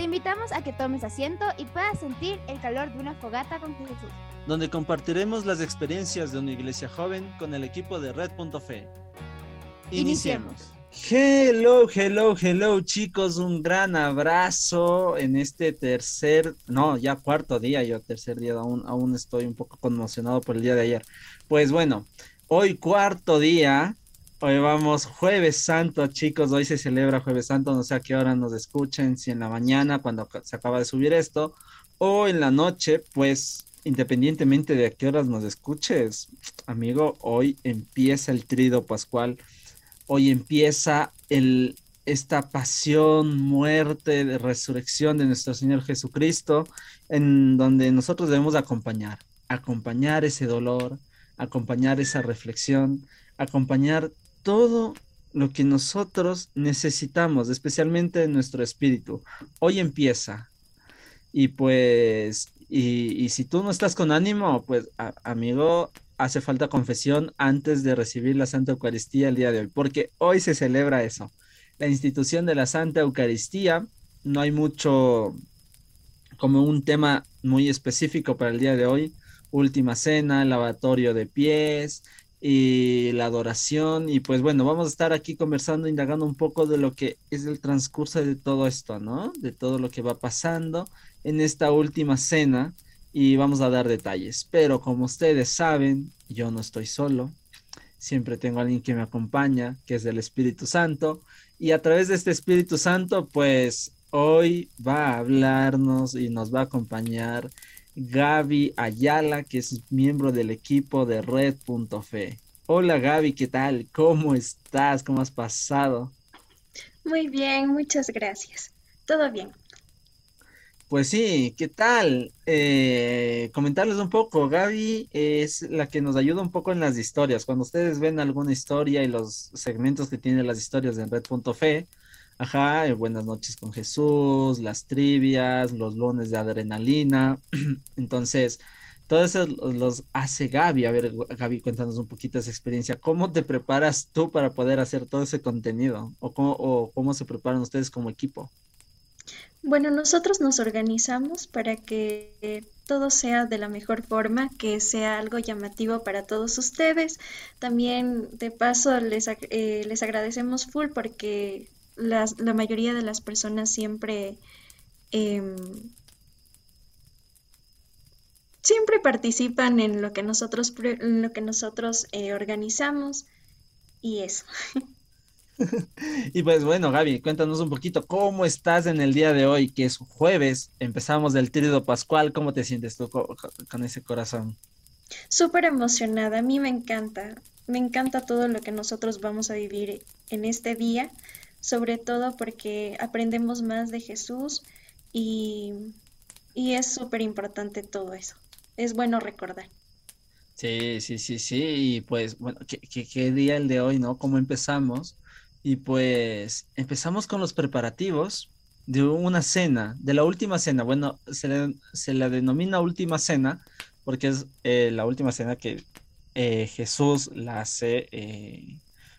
Te invitamos a que tomes asiento y puedas sentir el calor de una fogata con Jesús. Donde compartiremos las experiencias de una iglesia joven con el equipo de Red.fe. Iniciemos. Hello, hello, hello chicos, un gran abrazo en este tercer, no, ya cuarto día, yo tercer día, aún, aún estoy un poco conmocionado por el día de ayer. Pues bueno, hoy cuarto día Hoy vamos jueves santo, chicos. Hoy se celebra jueves santo. No sé a qué hora nos escuchen, si en la mañana, cuando se acaba de subir esto, o en la noche, pues independientemente de a qué horas nos escuches, amigo, hoy empieza el trido pascual. Hoy empieza el, esta pasión, muerte, resurrección de nuestro Señor Jesucristo, en donde nosotros debemos acompañar, acompañar ese dolor, acompañar esa reflexión, acompañar todo lo que nosotros necesitamos, especialmente en nuestro espíritu. Hoy empieza. Y pues, y, si tú no estás con ánimo, pues amigo, hace falta confesión antes de recibir la Santa Eucaristía el día de hoy, porque hoy se celebra eso. La institución de la Santa Eucaristía, no hay mucho como un tema muy específico para el día de hoy. Última cena, lavatorio de pies, y la adoración. Y pues bueno, vamos a estar aquí conversando, indagando un poco de lo que es el transcurso de todo esto, ¿no? De todo lo que va pasando en esta última cena y vamos a dar detalles. Pero como ustedes saben, yo no estoy solo. Siempre tengo a alguien que me acompaña, que es el Espíritu Santo. Y a través de este Espíritu Santo, pues hoy va a hablarnos y nos va a acompañar Gaby Ayala, que es miembro del equipo de Red.fe. Hola Gaby, ¿qué tal? ¿Cómo estás? ¿Cómo has pasado? Muy bien, muchas gracias. Todo bien. Pues sí, ¿qué tal? Eh, comentarles un poco, Gaby es la que nos ayuda un poco en las historias. Cuando ustedes ven alguna historia y los segmentos que tienen las historias en Red.fe, Ajá, eh, buenas noches con Jesús, las trivias, los lunes de adrenalina. Entonces, todo eso los hace Gaby. A ver, Gaby, cuéntanos un poquito esa experiencia. ¿Cómo te preparas tú para poder hacer todo ese contenido? ¿O cómo, o cómo se preparan ustedes como equipo? Bueno, nosotros nos organizamos para que todo sea de la mejor forma, que sea algo llamativo para todos ustedes. También, de paso, les, eh, les agradecemos full porque la mayoría de las personas siempre, em, siempre participan en lo que nosotros, lo que nosotros eh, organizamos y eso. y pues bueno, Gaby, cuéntanos un poquito cómo estás en el día de hoy, que es jueves, empezamos del tríodo pascual, ¿cómo te sientes tú con ese corazón? Súper emocionada, a mí me encanta, me encanta todo lo que nosotros vamos a vivir en este día sobre todo porque aprendemos más de Jesús y, es súper importante todo eso. Es bueno recordar. Sí, sí, sí, sí, y pues bueno, ¿qué, día el de hoy, ¿no? ¿Cómo empezamos? Y pues empezamos con los preparativos de una cena, de la última cena. Bueno, se, se la denomina última cena porque es eh, la última cena que eh, Jesús la hace eh,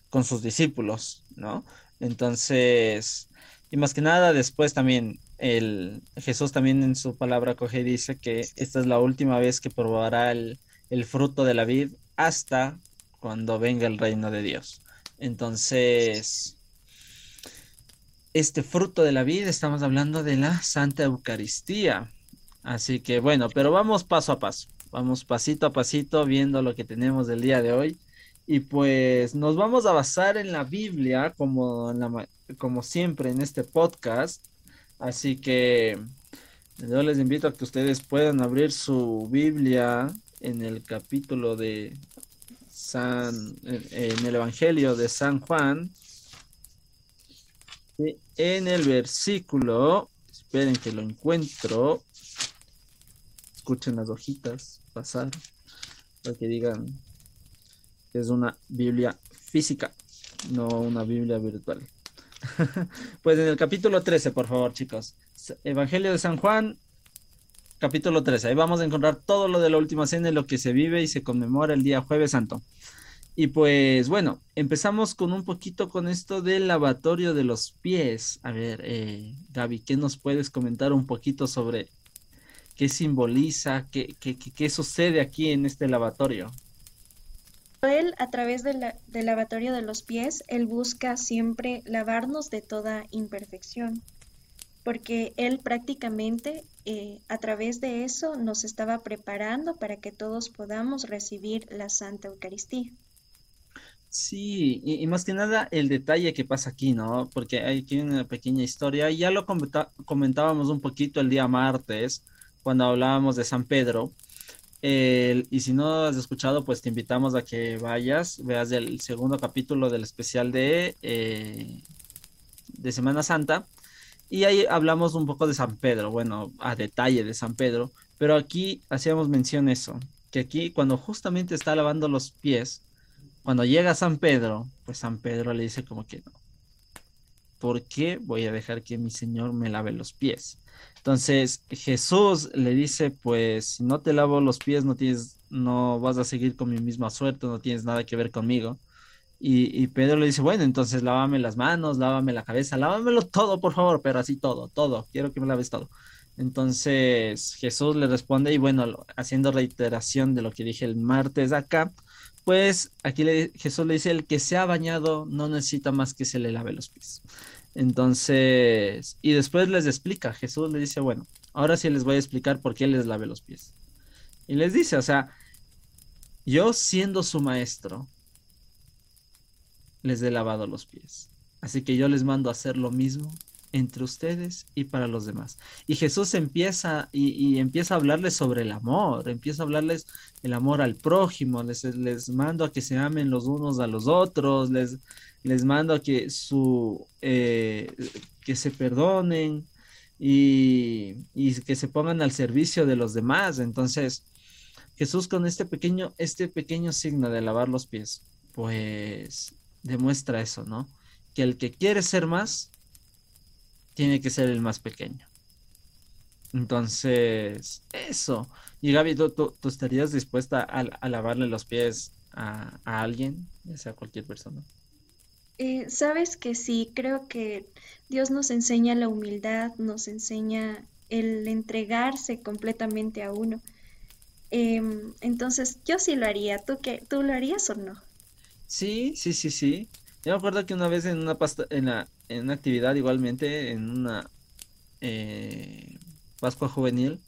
con sus discípulos, ¿no? Entonces, y más que nada después también el Jesús también en su palabra coge y dice que esta es la última vez que probará el, fruto de la vid hasta cuando venga el reino de Dios. Entonces, este fruto de la vida estamos hablando de la Santa Eucaristía. Así que bueno, pero vamos paso a paso. Vamos pasito a pasito viendo lo que tenemos del día de hoy. Y pues nos vamos a basar en la Biblia, como, como siempre en este podcast. Así que yo les invito a que ustedes puedan abrir su Biblia en el capítulo de San, en el Evangelio de San Juan. En el versículo, esperen que lo encuentro. Escuchen las hojitas pasar para que digan es una Biblia física, no una Biblia virtual. pues en el capítulo 13, por favor, chicos. Evangelio de San Juan, capítulo 13. Ahí vamos a encontrar todo lo de la última cena y lo que se vive y se conmemora el día jueves santo. Y pues bueno, empezamos con un poquito con esto del lavatorio de los pies. A ver, eh, Gaby, ¿qué nos puedes comentar un poquito sobre qué simboliza, qué, qué, qué sucede aquí en este lavatorio? Él, a través del lavatorio de los pies, él busca siempre lavarnos de toda imperfección, porque él prácticamente eh, a través de eso nos estaba preparando para que todos podamos recibir la Santa Eucaristía. Sí, y, más que nada el detalle que pasa aquí, ¿no? Porque hay aquí una pequeña historia, ya lo comentábamos un poquito el día martes, cuando hablábamos de San Pedro. Y si no has escuchado, pues te invitamos a que vayas, veas el segundo capítulo del especial de, eh, de Semana Santa. Y ahí hablamos un poco de San Pedro, bueno, a detalle de San Pedro, pero aquí hacíamos mención eso, que aquí cuando justamente está lavando los pies, cuando llega San Pedro, pues San Pedro le dice como que no. ¿Por qué voy a dejar que mi Señor me lave los pies? Entonces Jesús le dice, pues si no te lavo los pies, no tienes, no vas a seguir con mi misma suerte, no tienes nada que ver conmigo. Y, Pedro le dice, bueno, entonces lávame las manos, lávame la cabeza, lávamelo todo, por favor, pero así todo, todo, quiero que me laves todo. Entonces Jesús le responde, y bueno, haciendo reiteración de lo que dije el martes acá, pues aquí Jesús le dice, el que se ha bañado no necesita más que se le lave los pies. Entonces, y después les explica, Jesús le dice, bueno, ahora sí les voy a explicar por qué les lave los pies. Y les dice, o sea, yo siendo su maestro, les he lavado los pies. Así que yo les mando a hacer lo mismo entre ustedes y para los demás. Y Jesús empieza y, empieza a hablarles sobre el amor, empieza a hablarles el amor al prójimo, les, les mando a que se amen los unos a los otros, les, les mando a que, su, eh, que se perdonen y, y, que se pongan al servicio de los demás. Entonces, Jesús con este pequeño, este pequeño signo de lavar los pies, pues demuestra eso, ¿no? Que el que quiere ser más, tiene que ser el más pequeño. Entonces, eso. Y Gaby, ¿tú, estarías dispuesta a, lavarle los pies a, alguien, ya sea cualquier persona? Eh, Sabes que sí, creo que Dios nos enseña la humildad, nos enseña el entregarse completamente a uno. Em, entonces, yo sí lo haría. ¿Tú, qué, ¿Tú lo harías o no? Sí, sí, sí, sí. Yo me acuerdo que una vez en una pasta, en la, en una actividad igualmente, en una eh, Pascua Juvenil,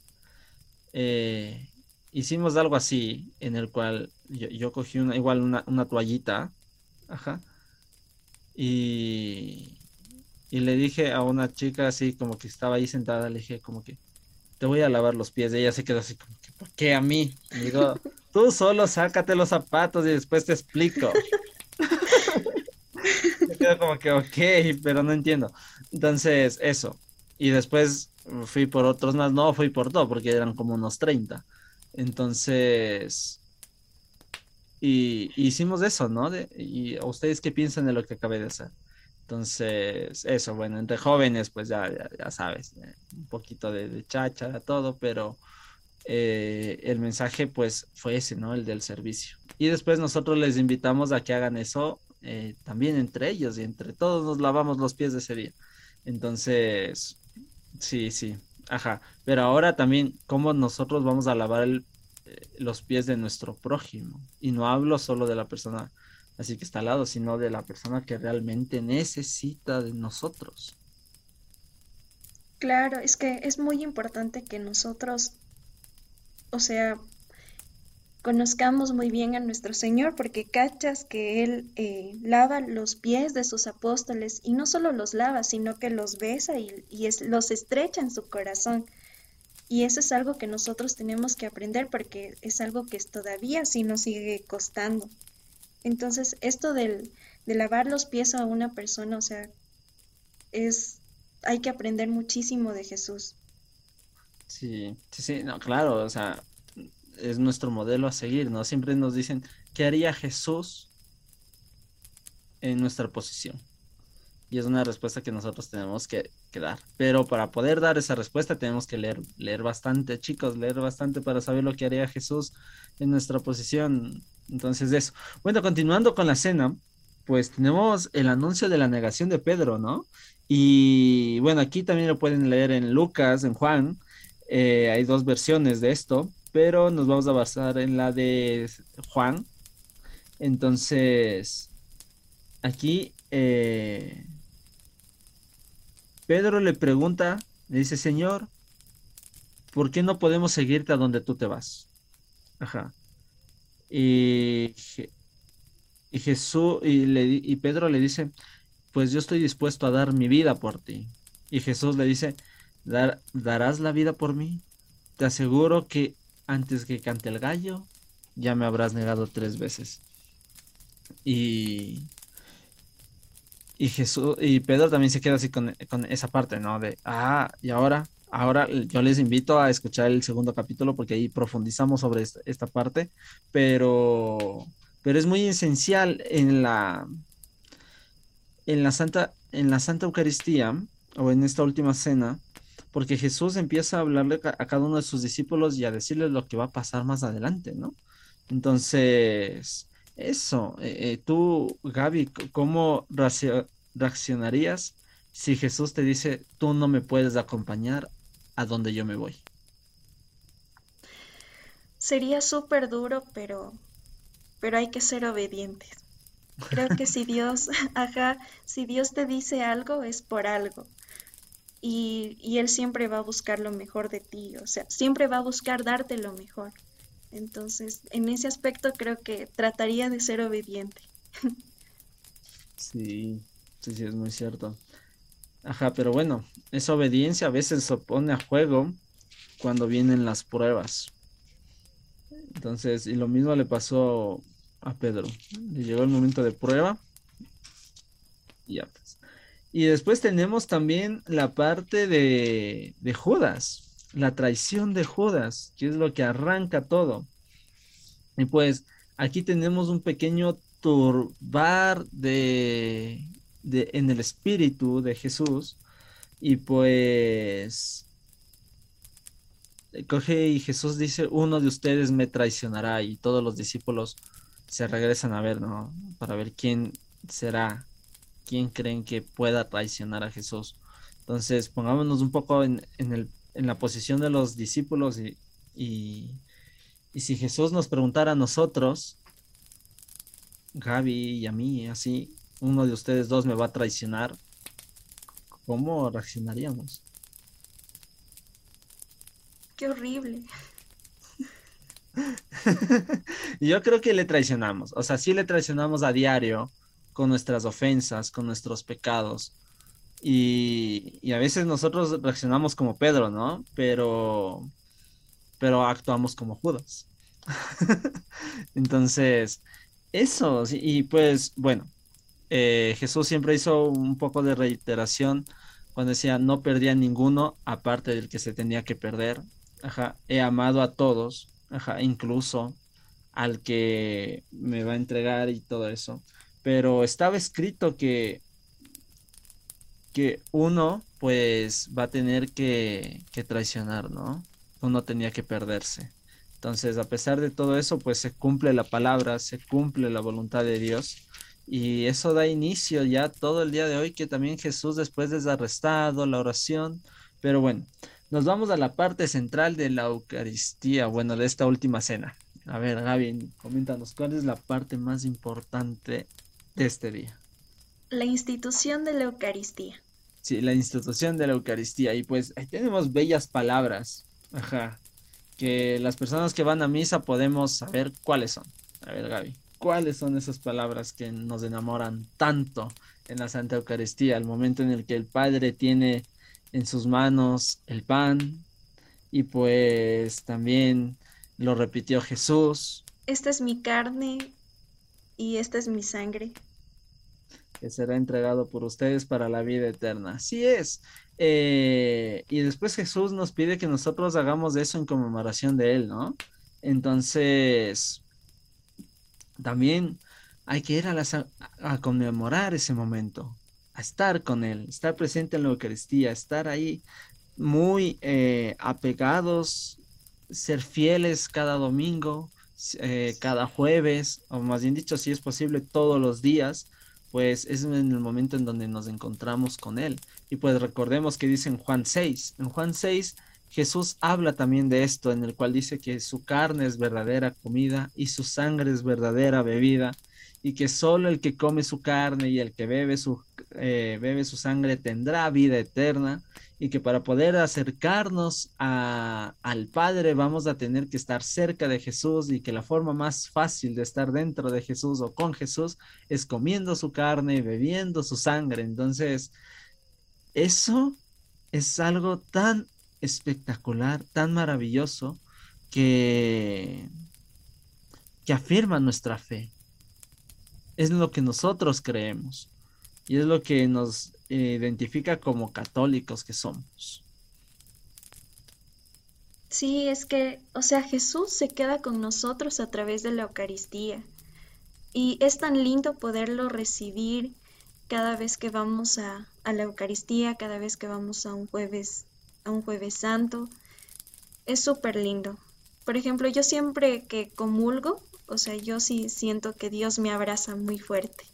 eh, hicimos algo así, en el cual yo, cogí una, igual una, una, toallita, ajá, y, y le dije a una chica así como que estaba ahí sentada, le dije como que te voy a lavar los pies, y ella se quedó así como que, ¿por qué a mí? digo, tú solo sácate los zapatos y después te explico como que, ok, pero no entiendo. Entonces, eso. Y después fui por otros más, no fui por todo, porque eran como unos 30. Entonces, y, hicimos eso, ¿no? y a ustedes qué piensan de lo que acabé de hacer. Entonces, eso, bueno, entre jóvenes, pues ya, ya, sabes, eh, un poquito de, de chacha, todo, pero eh, el mensaje, pues, fue ese, ¿no? El del servicio. Y después nosotros les invitamos a que hagan eso eh, también entre ellos y entre todos nos lavamos los pies de ese día. Entonces, sí, sí, ajá. Pero ahora también, ¿cómo nosotros vamos a lavar eh, los pies de nuestro prójimo? Y no hablo solo de la persona así que está al lado, sino de la persona que realmente necesita de nosotros. Claro, es que es muy importante que nosotros, o sea, conozcamos muy bien a nuestro Señor, porque cachas que Él eh, lava los pies de sus apóstoles y no solo los lava, sino que los besa y, los estrecha en su corazón. Y eso es algo que nosotros tenemos que aprender porque es algo que todavía sí nos sigue costando. Entonces, esto del, de lavar los pies a una persona, o sea, es, hay que aprender muchísimo de Jesús. Sí, sí, sí, no, claro, o sea, es nuestro modelo a seguir, ¿no? Siempre nos dicen, ¿qué haría Jesús en nuestra posición? Y es una respuesta que nosotros tenemos que, dar. Pero para poder dar esa respuesta tenemos que leer, leer bastante, chicos, leer bastante para saber lo que haría Jesús en nuestra posición. Entonces eso. Bueno, continuando con la cena, pues tenemos el anuncio de la negación de Pedro, ¿no? Y bueno, aquí también lo pueden leer en Lucas, en Juan. Eh, hay dos versiones de esto, pero nos vamos a basar en la de Juan. Entonces, aquí eh, Pedro le pregunta, le dice, Señor, ¿por qué no podemos seguirte a donde tú te vas? Ajá. Y, y Jesús, y, le, y Pedro le dice, pues yo estoy dispuesto a dar mi vida por ti. Y Jesús le dice, Dar, ¿darás la vida por mí? Te aseguro que antes que cante el gallo, ya me habrás negado tres veces. Y, y Jesús, y Pedro también se queda así con, con, esa parte, ¿no? De, ah, y ahora, ahora yo les invito a escuchar el segundo capítulo porque ahí profundizamos sobre esta, parte, pero, pero es muy esencial en la, en la Santa, en la Santa Eucaristía o en esta última cena, porque Jesús empieza a hablarle a cada uno de sus discípulos y a decirles lo que va a pasar más adelante, ¿no? Entonces, eso, eh, eh, tú, Gaby, ¿cómo reaccionarías si Jesús te dice, tú no me puedes acompañar a donde yo me voy? Sería súper duro, pero, pero hay que ser obedientes. Creo que si Dios, ajá, si Dios te dice algo es por algo. Y, y, Él siempre va a buscar lo mejor de ti, o sea, siempre va a buscar darte lo mejor. Entonces, en ese aspecto creo que trataría de ser obediente. Sí, sí, sí, es muy cierto. Ajá, pero bueno, esa obediencia a veces se pone a juego cuando vienen las pruebas. Entonces, y lo mismo le pasó a Pedro. Le llegó el momento de prueba. Y ya pues. Y después tenemos también la parte de, de Judas, la traición de Judas, que es lo que arranca todo. Y pues aquí tenemos un pequeño turbar de, en el espíritu de Jesús. Y pues coge y Jesús dice, uno de ustedes me traicionará y todos los discípulos se regresan a ver, ¿no? Para ver quién será, quién creen que pueda traicionar a Jesús. Entonces, pongámonos un poco en, el, en la posición de los discípulos y, y, si Jesús nos preguntara a nosotros, Gaby y a mí, así, uno de ustedes dos me va a traicionar, ¿cómo reaccionaríamos? Qué horrible. Yo creo que le traicionamos, o sea, sí le traicionamos a diario con nuestras ofensas, con nuestros pecados. Y, a veces nosotros reaccionamos como Pedro, ¿no? Pero, pero actuamos como Judas. Entonces, eso, y pues bueno, eh, Jesús siempre hizo un poco de reiteración cuando decía, no perdía ninguno aparte del que se tenía que perder. Ajá, he amado a todos, incluso al que me va a entregar y todo eso. Pero estaba escrito que, que uno pues va a tener que, traicionar, ¿no? Uno tenía que perderse. Entonces, a pesar de todo eso, pues se cumple la palabra, se cumple la voluntad de Dios. Y eso da inicio ya todo el día de hoy, que también Jesús después es arrestado, la oración. Pero bueno, nos vamos a la parte central de la Eucaristía, bueno, de esta última cena. A ver, Gaby, coméntanos, ¿cuál es la parte más importante de este día? La institución de la Eucaristía. Sí, la institución de la Eucaristía. Y pues ahí tenemos bellas palabras, ajá, que las personas que van a misa podemos saber cuáles son. A ver, Gaby, ¿cuáles son esas palabras que nos enamoran tanto en la Santa Eucaristía? El momento en el que el Padre tiene en sus manos el pan y pues también lo repitió Jesús. Esta es mi carne y esta es mi sangre. Que será entregado por ustedes para la vida eterna. Así es. Eh, y después Jesús nos pide que nosotros hagamos eso en conmemoración de Él, ¿no? Entonces, también hay que ir a, a conmemorar ese momento. a estar con Él, estar presente en la Eucaristía, estar ahí muy eh, apegados, ser fieles cada domingo, eh, cada jueves, o más bien dicho, si es posible, todos los días, pues es en el momento en donde nos encontramos con Él. Y pues recordemos que dice en Juan 6, en Juan 6 Jesús habla también de esto, en el cual dice que su carne es verdadera comida y su sangre es verdadera bebida, y que solo el que come su carne y el que bebe su, eh, bebe su sangre tendrá vida eterna, y que para poder acercarnos al Padre vamos a tener que estar cerca de Jesús y que la forma más fácil de estar dentro de Jesús o con Jesús es comiendo su carne y bebiendo su sangre. Entonces, eso es algo tan espectacular, tan maravilloso, que, que afirma nuestra fe. Es lo que nosotros creemos y es lo que nos identifica como católicos que somos. Sí, es que, o sea, Jesús se queda con nosotros a través de la Eucaristía. Y es tan lindo poderlo recibir cada vez que vamos a, la Eucaristía, cada vez que vamos a un jueves a un jueves santo. Es súper lindo. Por ejemplo, yo siempre que comulgo, o sea, yo sí siento que Dios me abraza muy fuerte.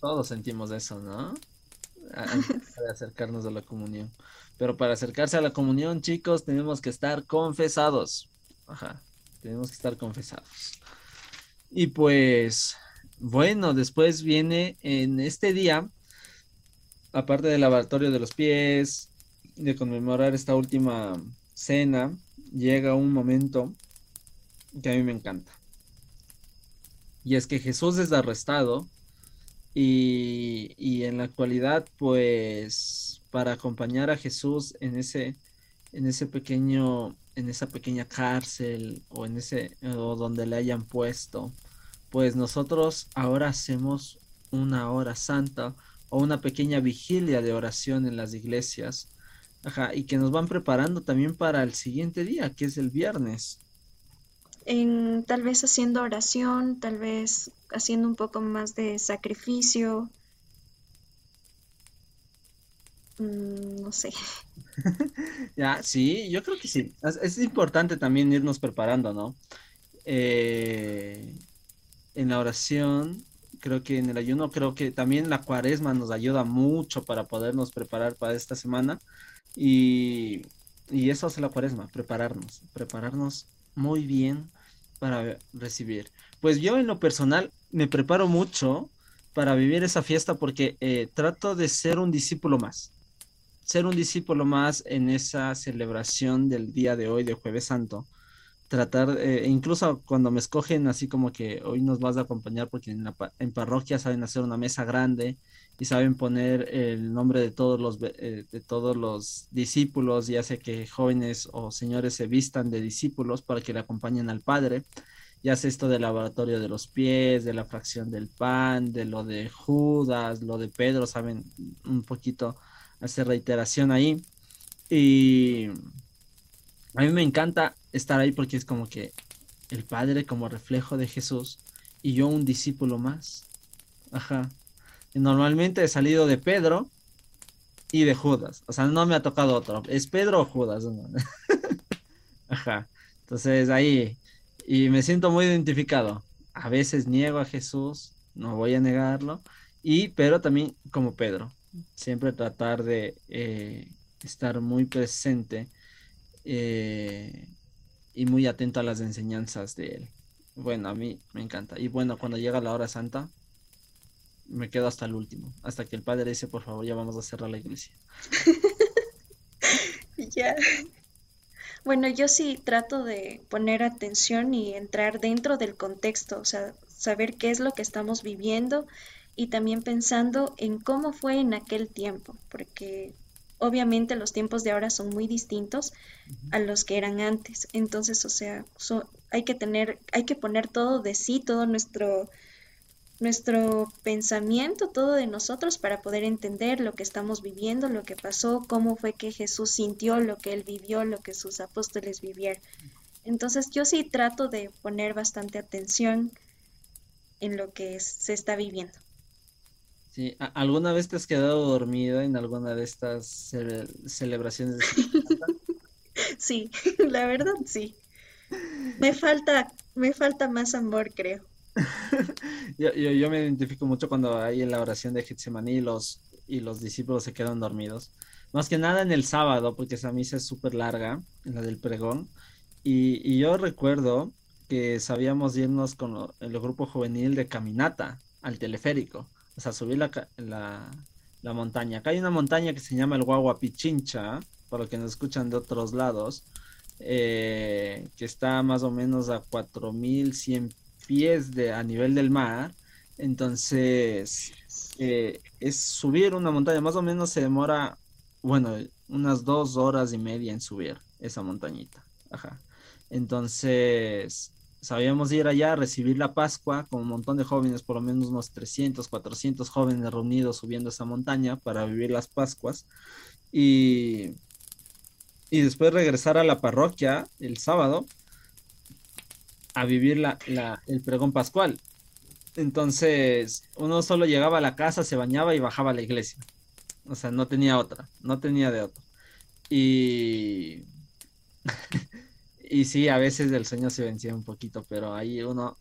Todos sentimos eso, ¿no? Para acercarnos a la comunión. Pero para acercarse a la comunión, chicos, tenemos que estar confesados. Ajá, tenemos que estar confesados. Y pues, bueno, después viene en este día, aparte del lavatorio de los pies, de conmemorar esta última cena, llega un momento que a mí me encanta. Y es que Jesús es arrestado y, y, en la actualidad, pues, para acompañar a Jesús en ese, en ese pequeño, en esa pequeña cárcel o en ese, o donde le hayan puesto, pues nosotros ahora hacemos una hora santa o una pequeña vigilia de oración en las iglesias, ajá, y que nos van preparando también para el siguiente día, que es el viernes. En, tal vez haciendo oración, tal vez haciendo un poco más de sacrificio. Mm, no sé. ya, sí, yo creo que sí. Es, importante también irnos preparando, ¿no? Eh, en la oración creo que en el ayuno, creo que también la cuaresma nos ayuda mucho para podernos preparar para esta semana. Y, y eso hace la cuaresma, prepararnos, prepararnos muy bien para recibir. Pues yo en lo personal me preparo mucho para vivir esa fiesta porque eh, trato de ser un discípulo más, ser un discípulo más en esa celebración del día de hoy de jueves santo tratar, eh, incluso cuando me escogen así como que hoy nos vas a acompañar porque en, la, en parroquia saben hacer una mesa grande y saben poner el nombre de todos los, eh, de todos los discípulos y hace que jóvenes o señores se vistan de discípulos para que le acompañen al Padre. Y hace esto del laboratorio de los pies, de la fracción del pan, de lo de Judas, lo de Pedro, saben un poquito hacer reiteración ahí. Y a mí me encanta estar ahí porque es como que el Padre como reflejo de Jesús y yo un discípulo más. Ajá. Normalmente he salido de Pedro y de Judas. O sea, no me ha tocado otro. Es Pedro o Judas. Ajá. Entonces ahí. Y me siento muy identificado. A veces niego a Jesús, no voy a negarlo. Y, pero también como Pedro. Siempre tratar de eh, estar muy presente eh, y muy atento a las enseñanzas de él. Bueno, a mí me encanta. Y bueno, cuando llega la hora santa, me quedo hasta el último, hasta que el padre dice, por favor, ya vamos a cerrar la iglesia. ya. Bueno, yo sí trato de poner atención y entrar dentro del contexto, o sea, saber qué es lo que estamos viviendo y también pensando en cómo fue en aquel tiempo, porque obviamente los tiempos de ahora son muy distintos a los que eran antes. Entonces, o sea, hay que tener, hay que poner todo de sí, todo nuestro, nuestro pensamiento, todo de nosotros para poder entender lo que estamos viviendo, lo que pasó, cómo fue que Jesús sintió, lo que él vivió, lo que sus apóstoles vivieron. Entonces, yo sí trato de poner bastante atención en lo que se está viviendo. Sí, ¿alguna vez te has quedado dormido en alguna de estas celebraciones? De sí, la verdad sí. Me falta, me falta más amor, creo. yo, yo, me identifico mucho cuando hay en la oración de Getsemaní los, y los discípulos se quedan dormidos. Más que nada en el sábado, porque esa misa es súper larga, la del pregón. Y, y, yo recuerdo que sabíamos irnos con el grupo juvenil de caminata al teleférico, o sea, subir la, la, la montaña. Acá hay una montaña que se llama el Guaguapichincha, para los que nos escuchan de otros lados, eh, que está más o menos a 4100 pies de, a nivel del mar. Entonces, eh, es subir una montaña, más o menos se demora, bueno, unas dos horas y media en subir esa montañita. Ajá. Entonces, sabíamos ir allá a recibir la Pascua con un montón de jóvenes, por lo menos unos 300, 400 jóvenes reunidos subiendo esa montaña para vivir las Pascuas. Y, y después regresar a la parroquia el sábado a vivir la, el pregón pascual. Entonces, uno solo llegaba a la casa, se bañaba y bajaba a la iglesia. O sea, no tenía otra, no tenía de otra. Y, y sí, a veces el sueño se vencía un poquito, pero ahí uno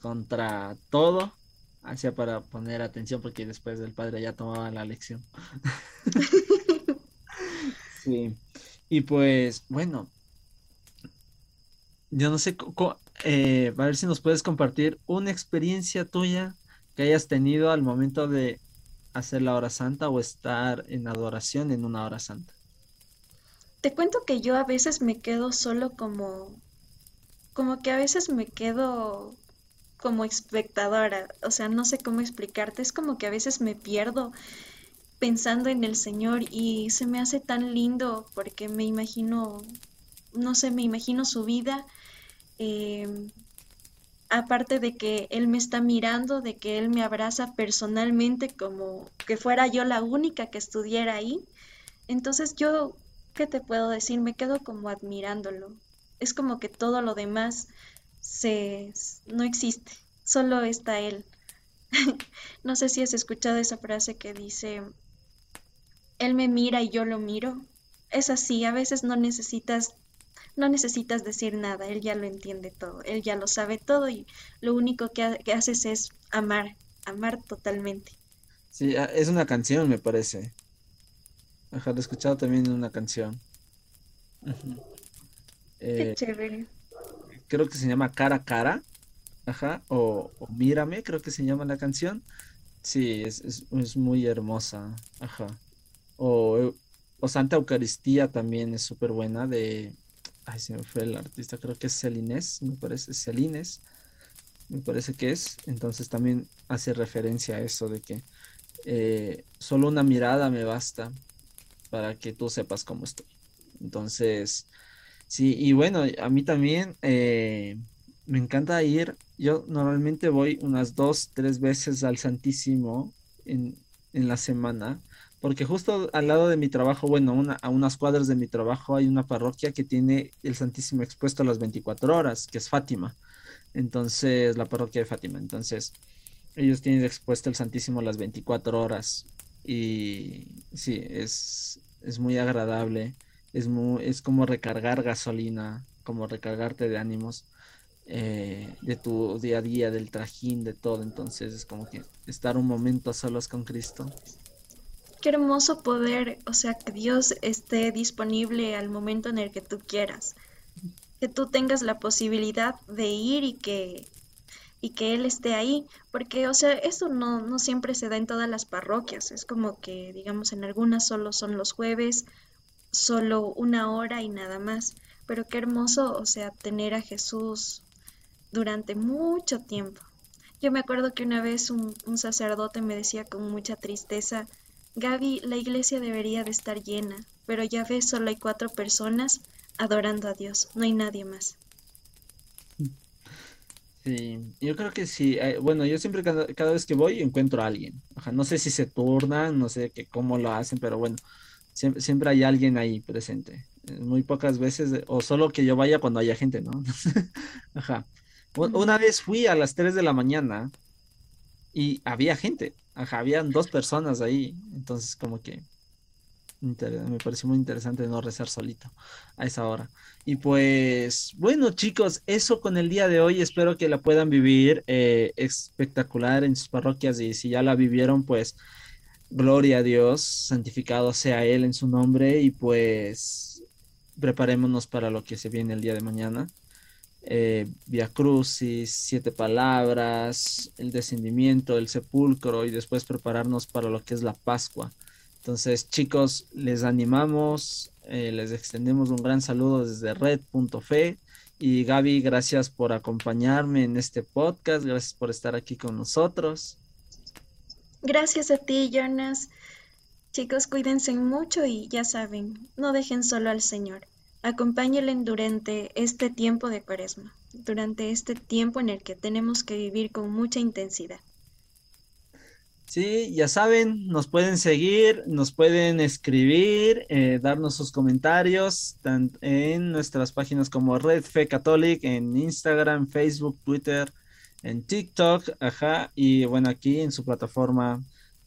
contra todo hacía para poner atención porque después el padre ya tomaba la lección. sí. Y pues, bueno, yo no sé, eh, a ver si nos puedes compartir una experiencia tuya que hayas tenido al momento de hacer la hora santa o estar en adoración en una hora santa. Te cuento que yo a veces me quedo solo como, como que a veces me quedo como espectadora, o sea, no sé cómo explicarte, es como que a veces me pierdo pensando en el Señor y se me hace tan lindo porque me imagino, no sé, me imagino su vida Em, aparte de que Él me está mirando, de que Él me abraza personalmente como que fuera yo la única que estuviera ahí. Entonces yo, ¿qué te puedo decir? Me quedo como admirándolo. Es como que todo lo demás se, no existe, solo está Él. no sé si has escuchado esa frase que dice, Él me mira y yo lo miro. Es así, a veces no necesitas no necesitas decir nada, él ya lo entiende todo, él ya lo sabe todo y lo único que, haces es amar, amar totalmente. Sí, ah, es una canción, me parece. Ajá, lo he escuchado también en una canción. Qué eh, chévere. Creo que se llama Cara a Cara. Ajá, o, Mírame, creo que se llama la canción. Sí, es, es, muy hermosa. Ajá. O, o Santa Eucaristía también es súper buena de ay, se me fue el artista, creo que es Celines, me parece, Celines, me parece que es, entonces también hace referencia a eso de que eh, solo una mirada me basta para que tú sepas cómo estoy. Entonces, sí, y bueno, a mí también eh, me encanta ir, yo normalmente voy unas dos, tres veces al Santísimo en, en la semana porque justo al lado de mi trabajo, bueno, a unas cuadras de mi trabajo hay una parroquia que tiene el Santísimo expuesto a las 24 horas, que es Fátima. Entonces, la parroquia de Fátima. Entonces, ellos tienen expuesto el Santísimo las 24 horas. Y sí, es, es muy agradable. Es, muy, es como recargar gasolina, como recargarte de ánimos eh, de tu día a día, del trajín, de todo. Entonces, es como que estar un momento a solos con Cristo Qué hermoso poder, o sea, que Dios esté disponible al momento en el que tú quieras. Que tú tengas la posibilidad de ir y que y que él esté ahí, porque, o sea, eso no, no siempre se da en todas las parroquias, es como que, digamos, en algunas solo son los jueves, solo una hora y nada más, pero qué hermoso, o sea, tener a Jesús durante mucho tiempo. Yo me acuerdo que una vez un, un sacerdote me decía con mucha tristeza, Gaby, la iglesia debería de estar llena, pero ya ves, solo hay cuatro personas adorando a Dios, no hay nadie más. Sí, yo creo que sí. Eh, bueno, yo siempre cada, vez que voy encuentro a alguien. no sé si se turnan, no sé qué, cómo lo hacen, pero bueno, siempre, siempre hay alguien ahí presente. Eh, muy pocas veces, o solo que yo vaya cuando haya gente, ¿no? Ajá. Una vez fui a las 3 de la mañana y había gente, ajá, habían dos personas ahí, entonces como que me pareció muy interesante no rezar solito a esa hora. Y pues, bueno, chicos, eso con el día de hoy. Espero que la puedan vivir eh, espectacular en sus parroquias. Y si ya la vivieron, pues, gloria a Dios, santificado sea Él en su nombre. Y pues, preparémonos para lo que se viene el día de mañana. Eh, Via Crucis, siete palabras, el descendimiento, el sepulcro y después prepararnos para lo que es la Pascua. Entonces, chicos, les animamos, eh, les extendemos un gran saludo desde red.fe. Y Gaby, gracias por acompañarme en este podcast, gracias por estar aquí con nosotros. Gracias a ti, Jonas. Chicos, cuídense mucho y ya saben, no dejen solo al Señor. Acompáñenle durante este tiempo de cuaresma, durante este tiempo en el que tenemos que vivir con mucha intensidad. Sí, ya saben, nos pueden seguir, nos pueden escribir, eh, darnos sus comentarios en nuestras páginas como Red Fe Catholic, en Instagram, Facebook, Twitter, en TikTok, ajá, y bueno, aquí en su plataforma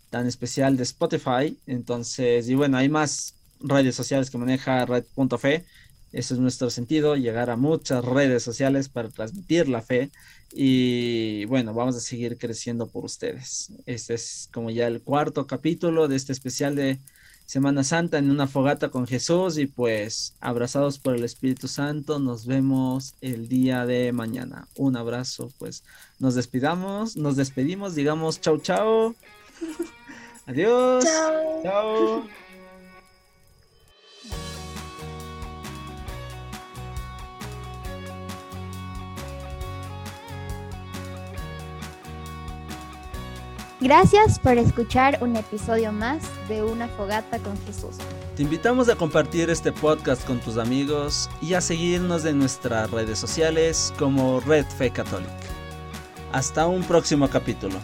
tan especial de Spotify. Entonces, y bueno, hay más redes sociales que maneja Red.fe. Ese es nuestro sentido, llegar a muchas redes sociales para transmitir la fe. Y bueno, vamos a seguir creciendo por ustedes. Este es como ya el cuarto capítulo de este especial de Semana Santa en una fogata con Jesús y pues abrazados por el Espíritu Santo, nos vemos el día de mañana. Un abrazo, pues nos despidamos, nos despedimos, digamos chau chau. Adiós. Chao. Gracias por escuchar un episodio más de Una Fogata con Jesús. Te invitamos a compartir este podcast con tus amigos y a seguirnos en nuestras redes sociales como Red Fe Católica. Hasta un próximo capítulo.